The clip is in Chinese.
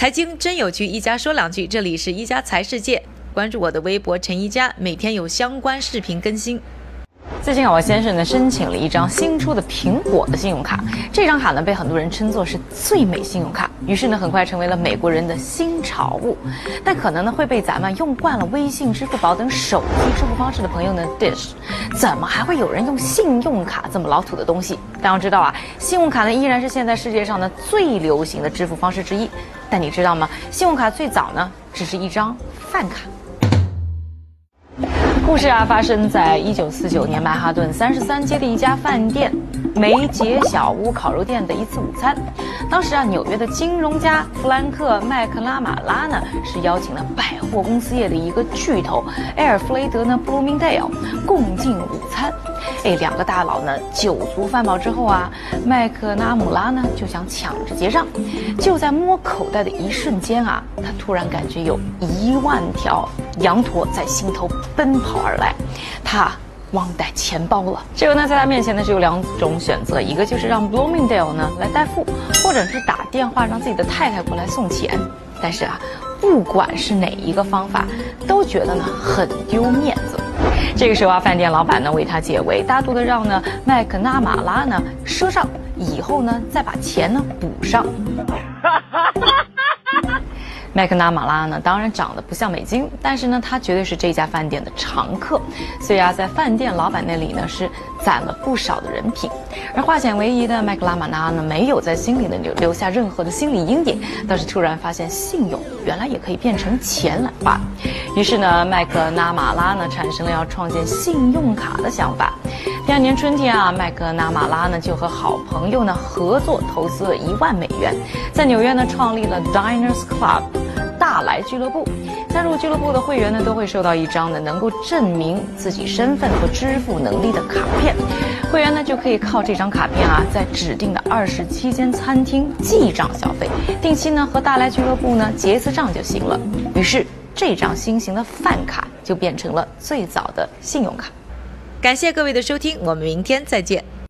财经真有趣，一家说两句。这里是一家财世界，关注我的微博陈一家，每天有相关视频更新。最近啊，我先生呢申请了一张新出的苹果的信用卡，这张卡呢被很多人称作是最美信用卡，于是呢很快成为了美国人的新潮物。但可能呢会被咱们用惯了微信、支付宝等手机支付方式的朋友呢 dish，怎么还会有人用信用卡这么老土的东西？但要知道啊，信用卡呢依然是现在世界上呢最流行的支付方式之一。但你知道吗？信用卡最早呢只是一张饭卡。故事啊，发生在一九四九年曼哈顿三十三街的一家饭店——梅杰小屋烤肉店的一次午餐。当时啊，纽约的金融家弗兰克·麦克拉马拉呢，是邀请了百货公司业的一个巨头埃尔弗雷德呢·布鲁明戴尔共进午餐。哎，两个大佬呢，酒足饭饱之后啊，麦克拉姆拉呢就想抢着结账。就在摸口袋的一瞬间啊，他突然感觉有一万条羊驼在心头奔跑而来，他忘带钱包了。这个呢，在他面前呢是有两种选择，一个就是让 Bloomingdale 呢来代付，或者是打电话让自己的太太过来送钱。但是啊，不管是哪一个方法，都觉得呢很丢面子。这个时候啊，饭店老板呢为他解围，大度的让呢麦克纳马拉呢赊账，以后呢再把钱呢补上。麦克纳马拉呢，当然长得不像美金，但是呢，他绝对是这家饭店的常客，所以啊，在饭店老板那里呢，是攒了不少的人品。而化险为夷的麦克拉马拉呢，没有在心里呢留留下任何的心理阴影，倒是突然发现信用原来也可以变成钱来花。于是呢，麦克纳马拉呢，产生了要创建信用卡的想法。第二年春天啊，麦克纳马拉呢就和好朋友呢合作投资了一万美元，在纽约呢创立了 Diners Club 大来俱乐部。加入俱乐部的会员呢都会收到一张呢能够证明自己身份和支付能力的卡片，会员呢就可以靠这张卡片啊在指定的二十七间餐厅记账消费，定期呢和大来俱乐部呢结一次账就行了。于是这张新型的饭卡就变成了最早的信用卡。感谢各位的收听，我们明天再见。